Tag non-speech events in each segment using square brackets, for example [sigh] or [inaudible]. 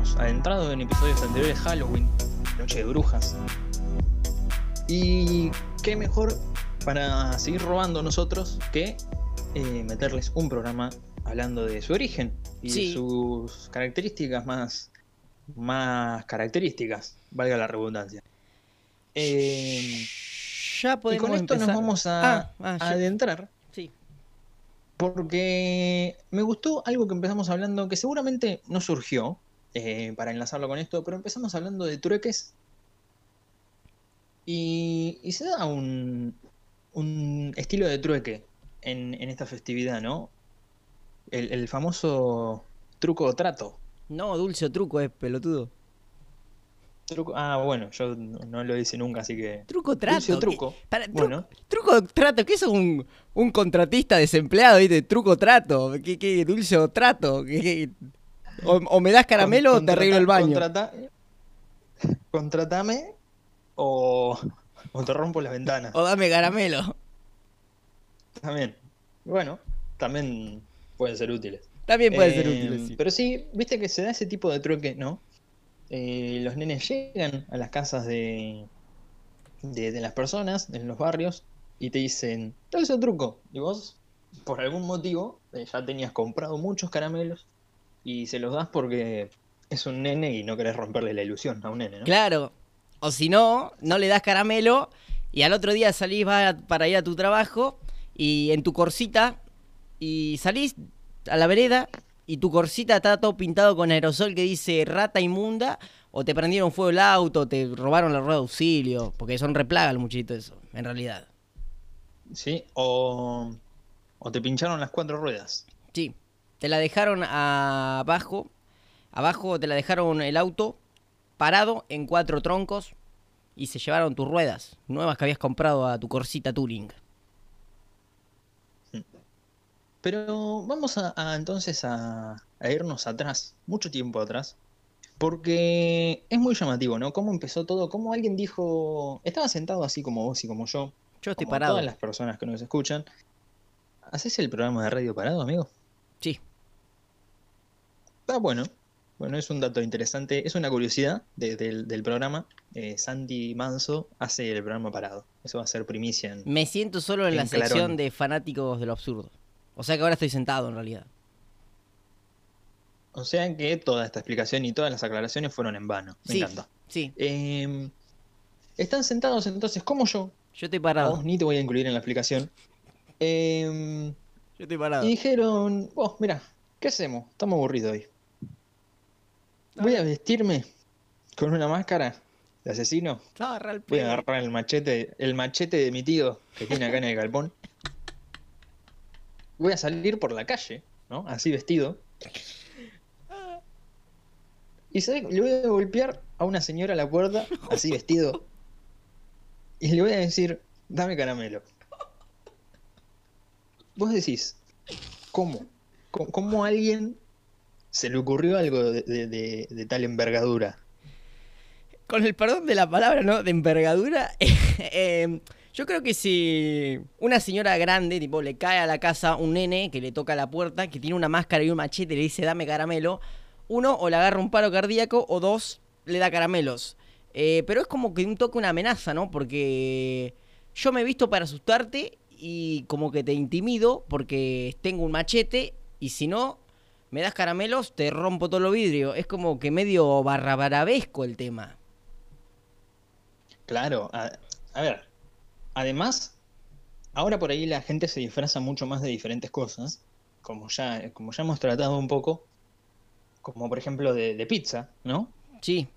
Hemos adentrado en episodios anteriores, Halloween, Noche de Brujas. Y qué mejor para seguir robando nosotros que eh, meterles un programa hablando de su origen y Sí. de sus características más, más características, valga la redundancia. Eh, Ya y podemos con esto empezar. nos vamos a, Ah, ah, a adentrar Sí. porque me gustó algo que empezamos hablando que seguramente no surgió eh, para enlazarlo con esto, pero empezamos hablando de trueques y, y se da un, un estilo de trueque en, en esta festividad, ¿no? El, el famoso truco o trato. No, dulce o truco es pelotudo. Truco, ah, bueno, yo no, lo hice nunca, así que... Truco trato. Dulce o ¿qué? truco. Para, tru- Bueno. Truco trato, ¿qué es un, un contratista desempleado? ¿viste? Truco trato. ¿Qué, qué dulce o trato? ¿Qué- qué? O, o me das caramelo Con- o te arreglo el baño. contrata- contratame o, o te rompo las ventanas. O dame caramelo. También. Bueno, también pueden ser útiles. También puede ser Eh, útil. sí. Pero sí, viste que se da ese tipo de truque, ¿no? Eh, los nenes llegan a las casas de, de, de las personas, en los barrios, y te dicen, dulce o truco. Y vos, por algún motivo, eh, ya tenías comprado muchos caramelos y se los das porque es un nene y no querés romperle la ilusión a un nene, ¿no? Claro. O si no, no le das caramelo y al otro día salís para ir a tu trabajo y en tu corsita y salís a la vereda y tu corsita está todo pintado con aerosol que dice rata inmunda o te prendieron fuego el auto, te robaron la rueda de auxilio, porque son replaga los muchachitos eso, en realidad. Sí, o, o te pincharon las cuatro ruedas. Sí, te la dejaron abajo, abajo te la dejaron el auto parado en cuatro troncos y se llevaron tus ruedas nuevas que habías comprado a tu corsita Touring. Pero vamos a, a, entonces a, a irnos atrás, mucho tiempo atrás, porque es muy llamativo, ¿no? Cómo empezó todo, cómo alguien dijo, estaba sentado así como vos y como yo, Yo estoy como parado. todas las personas que nos escuchan. ¿Haces el programa de radio parado, amigo? Sí, Está bueno. Bueno, es un dato interesante, es una curiosidad de- del, del programa. Eh, Santi Manso hace el programa parado. Eso va a ser primicia en, me siento solo en la sección de fanáticos de lo absurdo. O sea que ahora estoy sentado en realidad. O sea que toda esta explicación y todas las aclaraciones fueron en vano. Me sí, encanta. sí, Eh, están sentados entonces como yo. yo estoy parado. vos ni te voy a incluir en la explicación. Eh, Yo estoy parado. y dijeron, vos, mira, ¿qué hacemos? Estamos aburridos hoy. Voy a vestirme con una máscara de asesino. El Voy a agarrar el machete, el machete de mi tío que tiene acá en el galpón. Voy a salir por la calle, ¿no? Así vestido. Y ¿sabe? le voy a golpear a una señora a la puerta, así vestido. Y le voy a decir, dame caramelo. Vos decís, ¿cómo? ¿Cómo, alguien se le ocurrió algo de, de- tal envergadura? Con el perdón de la palabra, ¿no? De envergadura. [laughs] eh, yo creo que si una señora grande, tipo, le cae a la casa un nene que le toca la puerta, que tiene una máscara y un machete y le dice, dame caramelo, uno, o le agarra un paro cardíaco, o dos, le da caramelos. Eh, pero es como que un toque una amenaza, ¿no? Porque yo me he visto para asustarte y como que te intimido porque tengo un machete y si no, me das caramelos, te rompo todo lo vidrio. Es como que medio barrabarabesco el tema. Claro, a, a ver, además, ahora por ahí la gente se disfraza mucho más de diferentes cosas, como ya, como ya hemos tratado un poco, como por ejemplo de, de pizza, ¿no? Sí,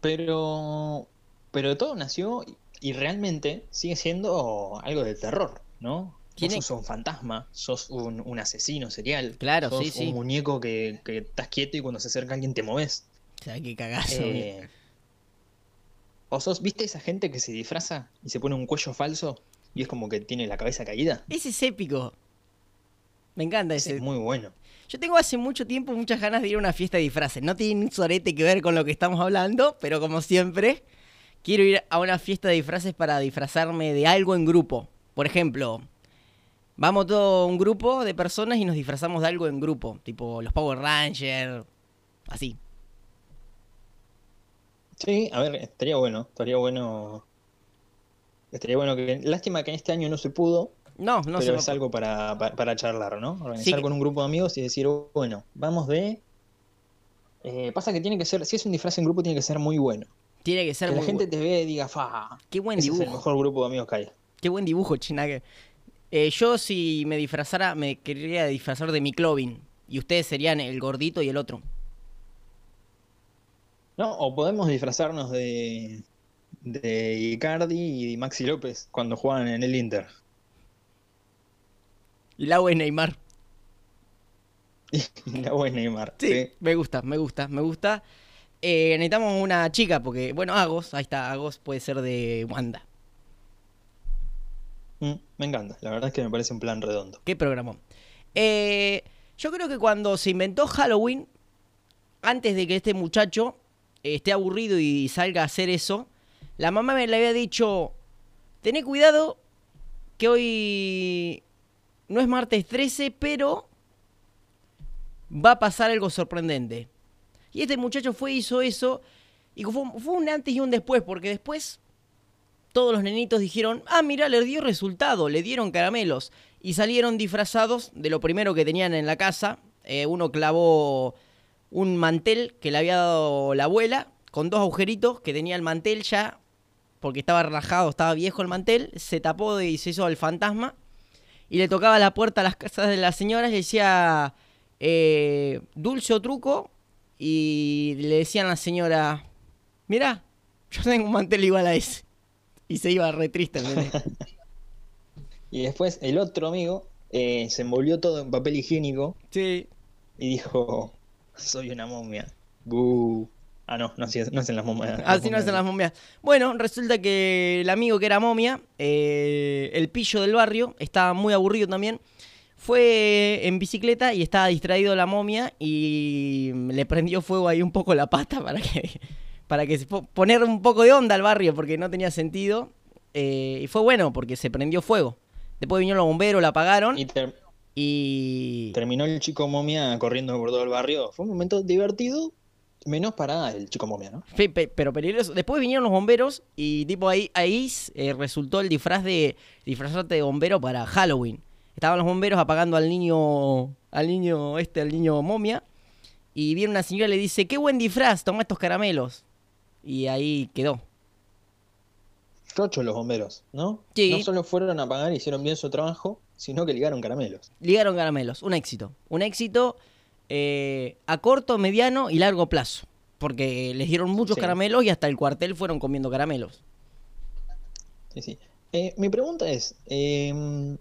Pero, pero todo nació y, y realmente sigue siendo algo de terror, ¿no? Tiene- Vos sos un fantasma, sos un, un asesino serial, Claro, sos sí, sí. un muñeco que, que estás quieto y cuando se acerca alguien te moves. o sea, qué cagazo. Eh, o sos, ¿viste esa gente que se disfraza y se pone un cuello falso y es como que tiene la cabeza caída? Ese es épico. Me encanta Ese ese. es muy bueno. Yo tengo hace mucho tiempo muchas ganas de ir a una fiesta de disfraces. No tiene un sorete que ver con lo que estamos hablando, pero como siempre, quiero ir a una fiesta de disfraces para disfrazarme de algo en grupo. Por ejemplo, vamos todo un grupo de personas y nos disfrazamos de algo en grupo, tipo los Power Rangers, Así. Sí, a ver, estaría bueno, estaría bueno. Estaría bueno que. Lástima que en este año no se pudo, No, no pero se es algo para, para, para charlar, ¿no? Organizar Sí. con un grupo de amigos y decir, bueno, vamos de. Eh, pasa que tiene que ser, si es un disfraz en grupo, tiene que ser muy bueno. Tiene que ser que la gente te vea y diga, fa, Qué buen ese es el dibujo. mejor grupo de amigos que hay. Qué buen dibujo, Chinaque. Eh, yo si me disfrazara, me quería disfrazar de mi Clovin. Y ustedes serían el gordito y el otro. ¿No? O podemos disfrazarnos de, de Icardi y Maxi López cuando juegan en el Inter. Y Lau es Neymar. [laughs] Y la buena Neymar. Sí, sí. me gusta, me gusta, me gusta. Eh, necesitamos una chica porque, bueno, Agos, ahí está, Agos puede ser de Wanda. Mm, me encanta, la verdad es que me parece un plan redondo. ¿Qué programó? Eh, yo creo que cuando se inventó Halloween, antes de que este muchacho eh, esté aburrido y salga a hacer eso, la mamá me le había dicho, tené cuidado que hoy no es martes 13, pero va a pasar algo sorprendente. Y este muchacho fue, hizo eso, y fue un antes y un después, porque después todos los nenitos dijeron, ah, mira, le dio resultado, le dieron caramelos. Y salieron disfrazados de lo primero que tenían en la casa. Eh, uno clavó un mantel que le había dado la abuela, con dos agujeritos, que tenía el mantel ya, porque estaba rajado, estaba viejo el mantel, se tapó y se hizo el fantasma. Y le tocaba la puerta a las casas de las señoras y decía, eh, dulce o truco. Y le decían a la señora, mira, yo tengo un mantel igual a ese. Y se iba re triste el nene. [laughs] Y después el otro amigo eh, se envolvió todo en papel higiénico Sí. y dijo, soy una momia. Buh. Ah, no, no, hacen- no hacen las momias. Así no hacen las momias. Bueno, resulta que el amigo que era momia, eh, el pillo del barrio, estaba muy aburrido también. Fue en bicicleta y estaba distraído la momia y le prendió fuego ahí un poco la pata para que, para que se po- poner un poco de onda al barrio porque no tenía sentido. Eh, y fue bueno porque se prendió fuego. Después vinieron los bomberos, la apagaron Y ter- y... terminó el chico momia corriendo por todo el barrio. Fue un momento divertido, menos para el chico momia, ¿no? Pe- pero peligroso. Después vinieron los bomberos y tipo ahí, ahí eh, resultó el disfraz de disfrazarte de bombero para Halloween. Estaban los bomberos apagando al niño, al niño este, al niño momia. Y viene una señora y le dice, qué buen disfraz, toma estos caramelos. Y ahí quedó. Chocho los bomberos, ¿no? Sí. No solo fueron a pagar y hicieron bien su trabajo, sino que ligaron caramelos. Ligaron caramelos, un éxito. Un éxito eh, a corto, mediano y largo plazo. Porque les dieron muchos Sí. caramelos y hasta el cuartel fueron comiendo caramelos. Sí, sí. Eh, mi pregunta es, eh, en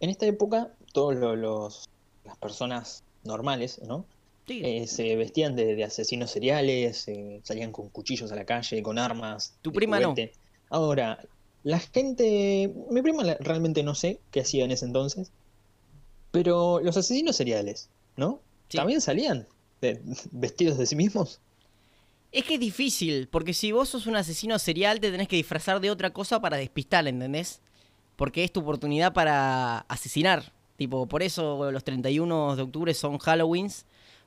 esta época, todos los, las personas normales, ¿no? Sí. Eh, se vestían de, de asesinos seriales, eh, salían con cuchillos a la calle, con armas. Tu prima no. Ahora, la gente, mi prima realmente no sé qué hacía en ese entonces, pero los asesinos seriales, ¿no? Sí. También salían de- vestidos de sí mismos. Es que es difícil, porque si vos sos un asesino serial, te tenés que disfrazar de otra cosa para despistar, ¿entendés? Porque es tu oportunidad para asesinar. Tipo, por eso los 31 de octubre son Halloweens,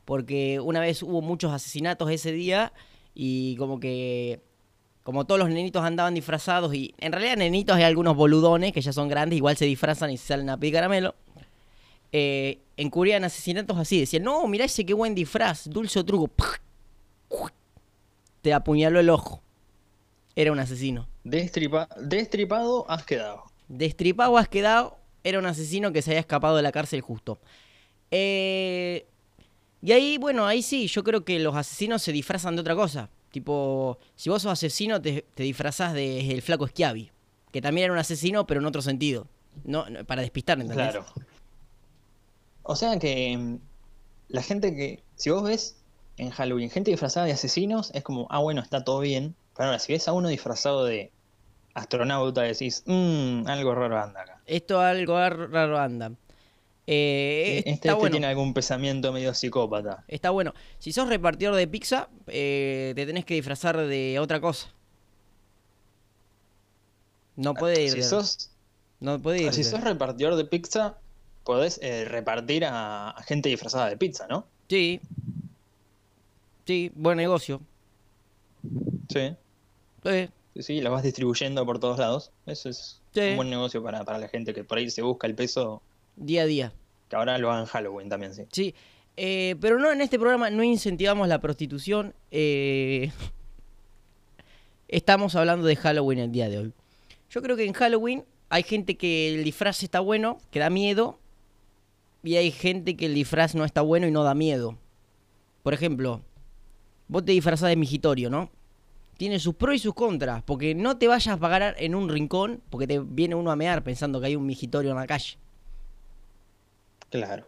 porque una vez hubo muchos asesinatos ese día y como que como todos los nenitos andaban disfrazados y en realidad nenitos hay algunos boludones que ya son grandes, igual se disfrazan y se salen a pedir caramelo. Eh, encubrían asesinatos así, decían, no, mirá ese qué buen disfraz, dulce o truco. Te apuñaló el ojo. Era un asesino. Destripa- destripado has quedado. Destripado has quedado, era un asesino que se había escapado de la cárcel justo. Eh, y ahí, bueno, ahí sí, yo creo que los asesinos se disfrazan de otra cosa. Tipo, si vos sos asesino, te, te disfrazás de el flaco Schiavi. Que también era un asesino, pero en otro sentido. No, no, para despistar, ¿entendés? Claro. O sea que mm, la gente que, si vos ves en Halloween gente disfrazada de asesinos, es como, ah, bueno, está todo bien. Pero ahora, si ves a uno disfrazado de astronauta, decís, mmm, algo raro anda acá. Esto algo ar- raro anda. Eh, Este, está este bueno. tiene algún pensamiento medio psicópata. Está bueno. Si sos repartidor de pizza, eh, te tenés que disfrazar de otra cosa. No puede ir. Si sos, no puede ir. si sos repartidor de pizza, podés eh, repartir a, a gente disfrazada de pizza, ¿no? Sí. Sí, buen negocio. Sí. Sí, Sí, sí, las vas distribuyendo por todos lados. Eso es Sí. un buen negocio para, para la gente que por ahí se busca el peso. día a día. Que ahora lo hagan Halloween también, sí. Sí, eh, pero no, en este programa no incentivamos la prostitución. eh, estamos hablando de Halloween el día de hoy. Yo creo que en Halloween hay gente que el disfraz está bueno, que da miedo, y hay gente que el disfraz no está bueno y no da miedo. Por ejemplo, vos te disfrazás de migitorio, ¿no? Tiene sus pros y sus contras, porque no te vayas a pagar en un rincón, porque te viene uno a mear pensando que hay un migitorio en la calle. Claro.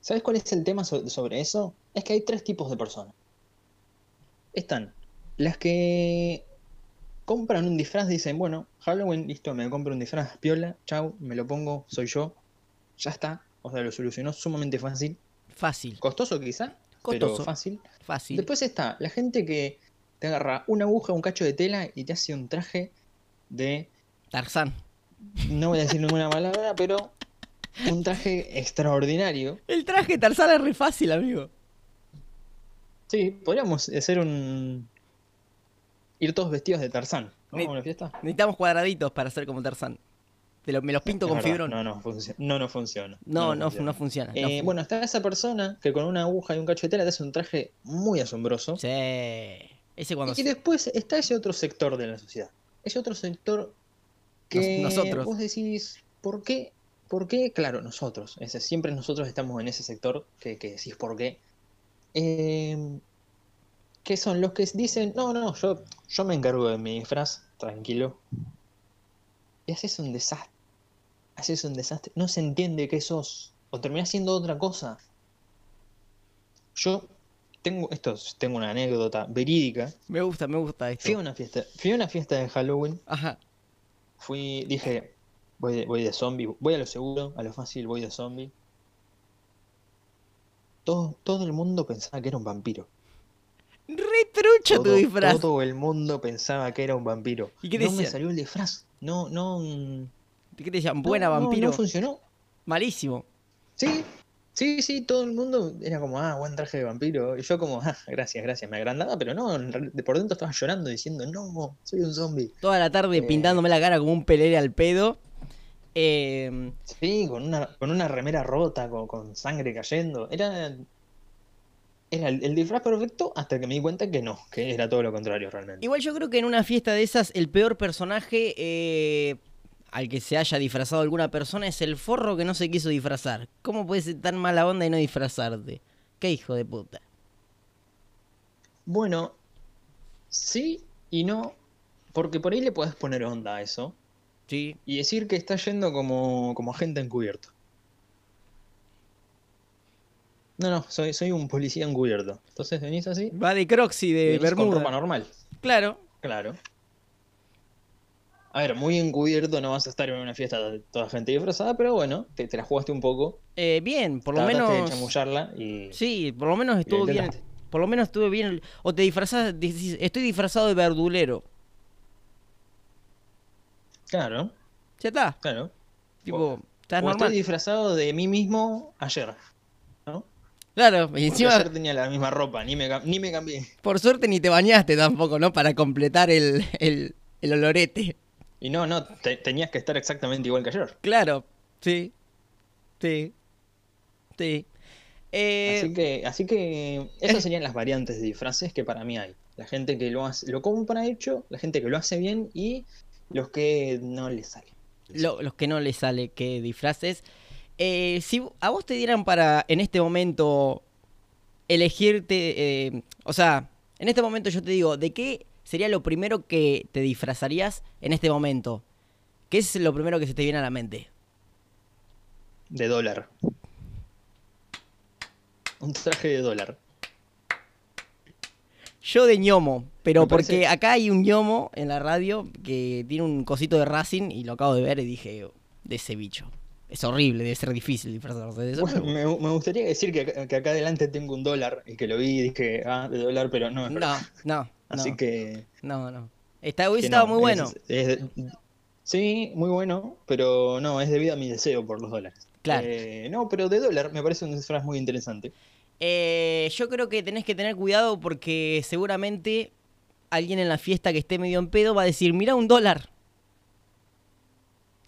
¿Sabes cuál es el tema so- sobre eso? Es que hay tres tipos de personas. Están las que compran un disfraz, dicen, bueno, Halloween, listo, me compro un disfraz, piola, chau, me lo pongo, soy yo, ya está. O sea, lo solucionó sumamente fácil. Fácil, Costoso quizá, Costoso. pero fácil. fácil. Después está la gente que te agarra una aguja, un cacho de tela y te hace un traje de, Tarzán. no voy a decir ninguna [laughs] palabra, pero un traje extraordinario. El traje de Tarzán es re fácil, amigo. Sí, podríamos hacer un... Ir todos vestidos de Tarzán, ¿no? Una fiesta. Necesitamos cuadraditos para hacer como Tarzán. Te lo- me los pinto Es con verdad, fibrón. No, no, no, no funciona. No, no, funciona. no funciona. no Eh, funciona. bueno, está esa persona que con una aguja y un cacho de tela te hace un traje muy asombroso. Sí. Ese cuando... Y después está ese otro sector de la sociedad. Ese otro sector que Nos- nosotros. vos decís, ¿por qué? ¿Por qué? Claro, nosotros. Ese, siempre nosotros estamos en ese sector que, que decís por qué. Eh, que son los que dicen, no, no, yo, yo me encargo de mi disfraz, tranquilo. Y haces un desastre. Haces un desastre. No se entiende qué sos. O terminás siendo otra cosa. Yo tengo, esto, es- tengo una anécdota verídica. Me gusta, me gusta esto. Fui a una fiesta, fui a una fiesta de Halloween. Ajá. Fui, dije, voy de, voy de zombie, voy a lo seguro, a lo fácil, voy de zombie. Todo, todo el mundo pensaba que era un vampiro. Re trucho tu disfraz. todo el mundo pensaba que era un vampiro. ¿Y qué no me salió el disfraz. No, no. mm, ¿Qué te decían? Buena no, vampiro. No funcionó. Malísimo. Sí, sí, sí, todo el mundo era como, ah, buen traje de vampiro. Y yo como, ah, gracias, gracias. Me agrandaba, pero no, de por dentro estaba llorando diciendo, no, soy un zombie. Toda la tarde Eh. pintándome la cara como un pelere al pedo. Eh, Sí, con una, con una remera rota, con, con sangre cayendo. Era, era el, el disfraz perfecto hasta que me di cuenta que no, que era todo lo contrario realmente. igual yo creo que en una fiesta de esas el peor personaje eh, al que se haya disfrazado alguna persona es el forro que no se quiso disfrazar. ¿Cómo puedes ser tan mala onda y no disfrazarte? Qué hijo de puta. Bueno, sí y no, porque por ahí le podés poner onda a eso Sí. y decir que está yendo como, como agente encubierto. No, no, soy, soy un policía encubierto. Entonces venís así, Va de Crocs y de venís con ropa Bermuda. normal. Claro. Claro. A ver, muy encubierto no vas a estar en una fiesta de toda gente disfrazada, pero bueno, te, te la jugaste un poco. Eh, bien, por lo menos. de chamullarla y. Sí, por lo menos estuvo bien. Por lo menos estuve bien. O te disfrazás, estoy disfrazado de verdulero. Claro, Ya está. claro. Tipo, estás O normal. estoy disfrazado de mí mismo ayer. ¿no? Claro, y Porque encima, ayer tenía la misma ropa, ni me, ni me cambié. por suerte ni te bañaste tampoco, ¿no? Para completar el, el, el olorete. Y no, no, te- tenías que estar exactamente igual que ayer. Claro, sí. Sí. Sí. Eh, Así que, así que esas serían las variantes de disfraces que para mí hay. La gente que lo hace, lo compra hecho, la gente que lo hace bien y los que no les sale. lo- los que no les sale que disfraces. Eh, si a vos te dieran para, en este momento, elegirte, eh, o sea, en este momento yo te digo, ¿de qué sería lo primero que te disfrazarías en este momento? ¿Qué es lo primero que se te viene a la mente? De dólar. Un traje de dólar. Yo de ñomo, pero Me porque parece- acá hay un ñomo en la radio que tiene un cosito de Racing y lo acabo de ver y dije, "Oh, de ese bicho. Es horrible, debe ser difícil disfrazarse de eso. Bueno, me, me gustaría decir que, acá- que acá adelante tengo un dólar y que lo vi y dije, ah, de dólar, pero no No, no, [laughs] Así no, que. no, no. Está, hubiese estado no, muy bueno. es- es- sí, muy bueno, pero no, es debido a mi deseo por los dólares. Claro. Eh, no, pero de dólar me parece un disfraz muy interesante. Eh, yo creo que tenés que tener cuidado porque seguramente alguien en la fiesta que esté medio en pedo va a decir, mira un dólar.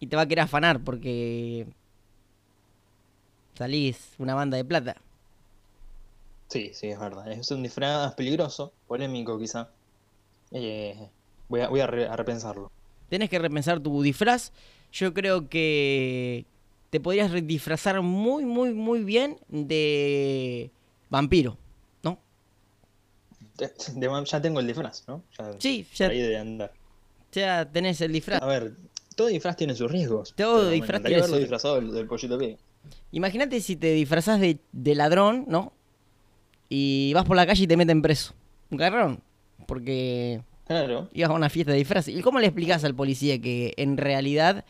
Y te va a querer afanar porque salís una banda de plata. Sí, sí, es verdad. Es un disfraz peligroso, polémico quizá. Eh, voy a, voy a, re- a repensarlo. Tenés que repensar tu disfraz. Yo creo que te podrías disfrazar muy, muy, muy bien de vampiro, ¿no? De- de- ya tengo el disfraz, ¿no? Ya, Sí, ya, ahí de andar. ya tenés el disfraz. A ver, todo disfraz tiene sus riesgos. Todo disfraz tiene sus- disfrazado del, del pollito pie. Imagínate si te disfrazás de, de ladrón, ¿no? Y vas por la calle y te meten preso. Un garrón. Porque Claro. ibas a una fiesta de disfraces. ¿Y cómo le explicas al policía que en realidad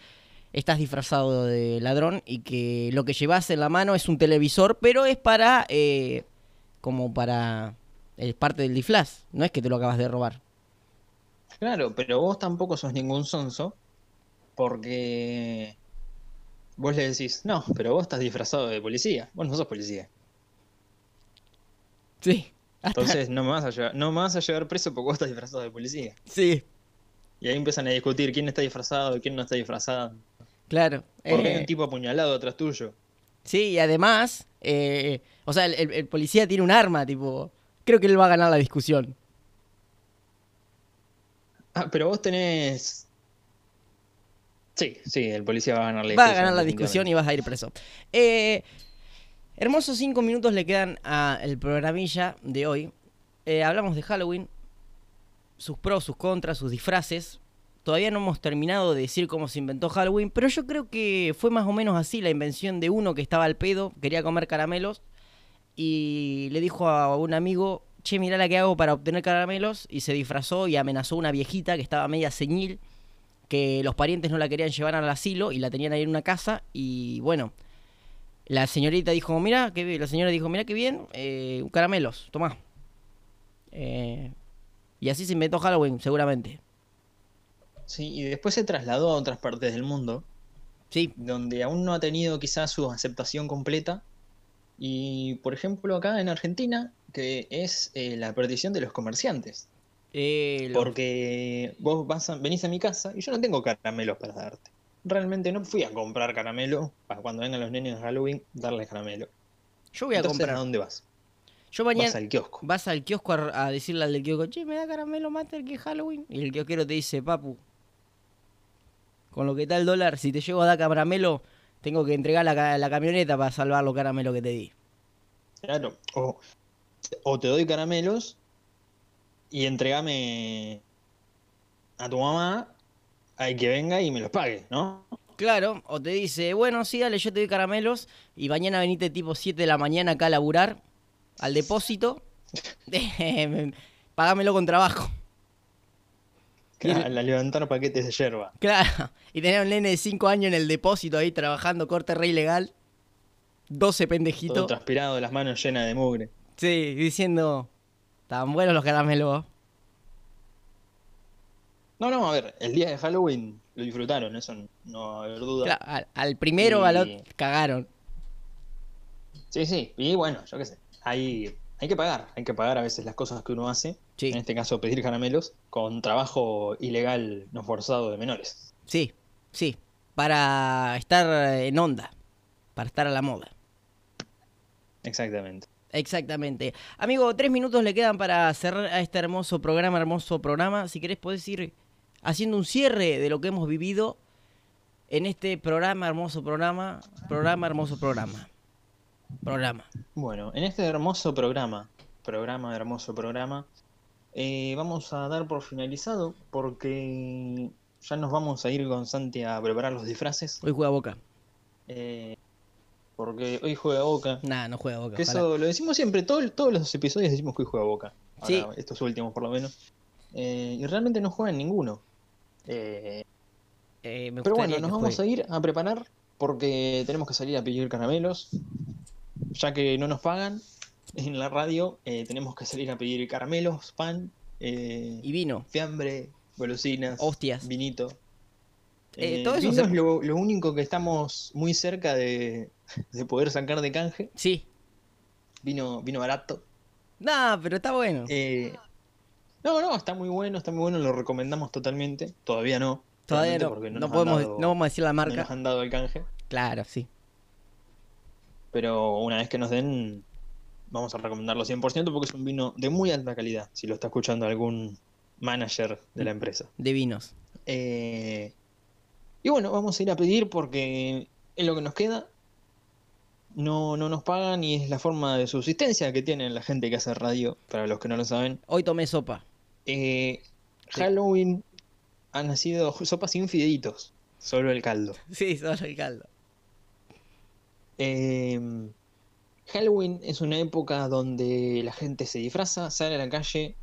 estás disfrazado de ladrón y que lo que llevas en la mano es un televisor, pero es para. eh, como para. Es parte del disfraz. No es que te lo acabas de robar. Claro, pero vos tampoco sos ningún sonso. Porque vos le decís, no, pero vos estás disfrazado de policía. Vos no sos policía. Sí. Entonces [laughs] no me vas a llevar, no me vas a llevar preso porque vos estás disfrazado de policía. Sí, Y ahí empiezan a discutir quién está disfrazado y quién no está disfrazado. claro. Porque hay Eh, un tipo apuñalado atrás tuyo. Sí, y además, eh, o sea, el, el- el policía tiene un arma, tipo, creo que él va a ganar la discusión. Ah, pero vos tenés. Sí, sí, el policía va a ganar la Va a discusión. ganar la discusión y vas a ir preso. Eh, hermosos cinco minutos le quedan al programilla de hoy. Eh, hablamos de Halloween, sus pros, sus contras, sus disfraces. Todavía no hemos terminado de decir cómo se inventó Halloween, pero yo creo que fue más o menos así la invención de uno que estaba al pedo, quería comer caramelos y le dijo a un amigo, che, mirá la que hago para obtener caramelos y se disfrazó y amenazó a una viejita que estaba media señil, que los parientes no la querían llevar al asilo y la tenían ahí en una casa y bueno, la señorita dijo, mira, que la señora dijo, mira qué bien, eh, caramelos, tomá. Eh, y así se inventó Halloween, seguramente. Sí, y después se trasladó a otras partes del mundo, Sí, donde aún no ha tenido quizás su aceptación completa. Y por ejemplo, acá en Argentina, que es eh, la perdición de los comerciantes. eh, lo- Porque vos vas a- venís a mi casa y yo no tengo caramelos para darte. Realmente no fui a comprar caramelo para cuando vengan los nenes de Halloween darles caramelo. yo voy a Entonces, comprar. ¿a dónde vas? Yo mañana Vas al kiosco. vas al kiosco a, a decirle al del kiosco, che, me da caramelo mater que es Halloween. Y el kiosquero te dice, papu, con lo que está el dólar, si te llego a dar caramelo, tengo que entregar la, la camioneta para salvar los caramelos que te di. Claro. O, o te doy caramelos y entregame a tu mamá hay que venga y me los pague, ¿no? Claro, o te dice, bueno, sí, dale, yo te doy caramelos y mañana venite tipo 7 de la mañana acá a laburar al depósito. [laughs] [laughs] Pagámelo con trabajo. Y A la levantar paquetes de yerba. Claro, y tener un nene de 5 años en el depósito ahí trabajando corte re ilegal. 12 Todo pendejitos. transpirado, las manos llenas de mugre. Sí, diciendo, estaban buenos los caramelos. No, no, a ver, el día de Halloween lo disfrutaron, eso no va a haber duda. Claro, al, al primero, al Y- otro, cagaron. Sí, sí, y bueno, yo qué sé. Hay, hay que pagar, hay que pagar a veces las cosas que uno hace. Sí, En este caso, pedir caramelos con trabajo ilegal no forzado de menores. sí, sí. Para estar en onda. Para estar a la moda. Exactamente. Exactamente. Amigo, tres minutos le quedan para cerrar a este hermoso programa, hermoso programa. Si querés, podés ir haciendo un cierre de lo que hemos vivido en este programa, hermoso programa. Programa, hermoso programa. Programa. Bueno, en este hermoso programa, programa, hermoso programa, eh, vamos a dar por finalizado porque ya nos vamos a ir con Santi a preparar los disfraces. Hoy juega Boca. eh, porque hoy juega Boca. Nah, no juega Boca. Que eso lo decimos siempre, todo- todos los episodios decimos que hoy juega Boca. Ahora, Sí. Estos últimos por lo menos. Eh, y realmente no juegan ninguno. Eh, Eh, me pero bueno, nos vamos a ir a preparar porque tenemos que salir a pedir caramelos. Ya que no nos pagan [laughs] en la radio, eh, tenemos que salir a pedir caramelos, pan, eh, Y vino. fiambre, golosinas, Hostias. vinito. Eh, todo eso vino se- es lo, lo único que estamos muy cerca de, [laughs] de poder sacar de canje. Sí, Vino, vino barato. No, pero está bueno. Eh, no, no, está muy bueno, está muy bueno, lo recomendamos totalmente. Todavía no. Todavía no, porque no, podemos, dado- no vamos a decir la no marca. nos han dado el canje. Claro, sí. Pero una vez que nos den, vamos a recomendarlo 100% porque es un vino de muy alta calidad, si lo está escuchando algún manager de la empresa. De vinos. Eh, y bueno, vamos a ir a pedir porque es lo que nos queda. No, no nos pagan y es la forma de subsistencia que tiene la gente que hace radio, para los que no lo saben. Hoy tomé sopa. Eh, Sí. Halloween han nacido sopas sin fideitos, solo el caldo. [laughs] Sí, solo el caldo. Eh, Halloween es una época donde la gente se disfraza, sale a la calle.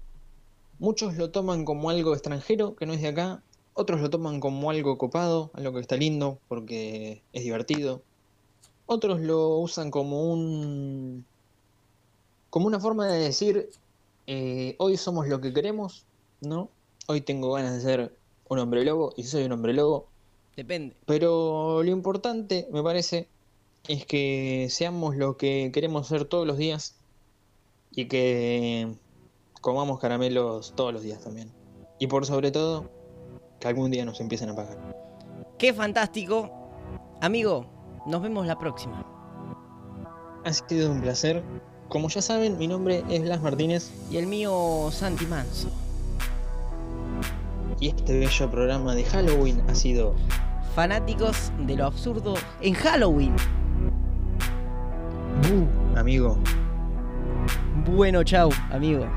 Muchos lo toman como algo extranjero, que no es de acá. Otros lo toman como algo copado, algo que está lindo porque es divertido. Otros lo usan como un. como una forma de decir: eh, hoy somos lo que queremos, ¿no? Hoy tengo ganas de ser un hombre lobo, y si soy un hombre lobo, Depende. pero lo importante, me parece, es que seamos lo que queremos ser todos los días y que comamos caramelos todos los días también. Y por sobre todo, que algún día nos empiecen a pagar. Qué fantástico. Amigo, nos vemos la próxima. Ha sido un placer. Como ya saben, mi nombre es Blas Martínez Y el mío, Santi Manso. y este bello programa de Halloween ha sido Fanáticos de lo absurdo en Halloween. Amigo. Bueno, chau, amigo.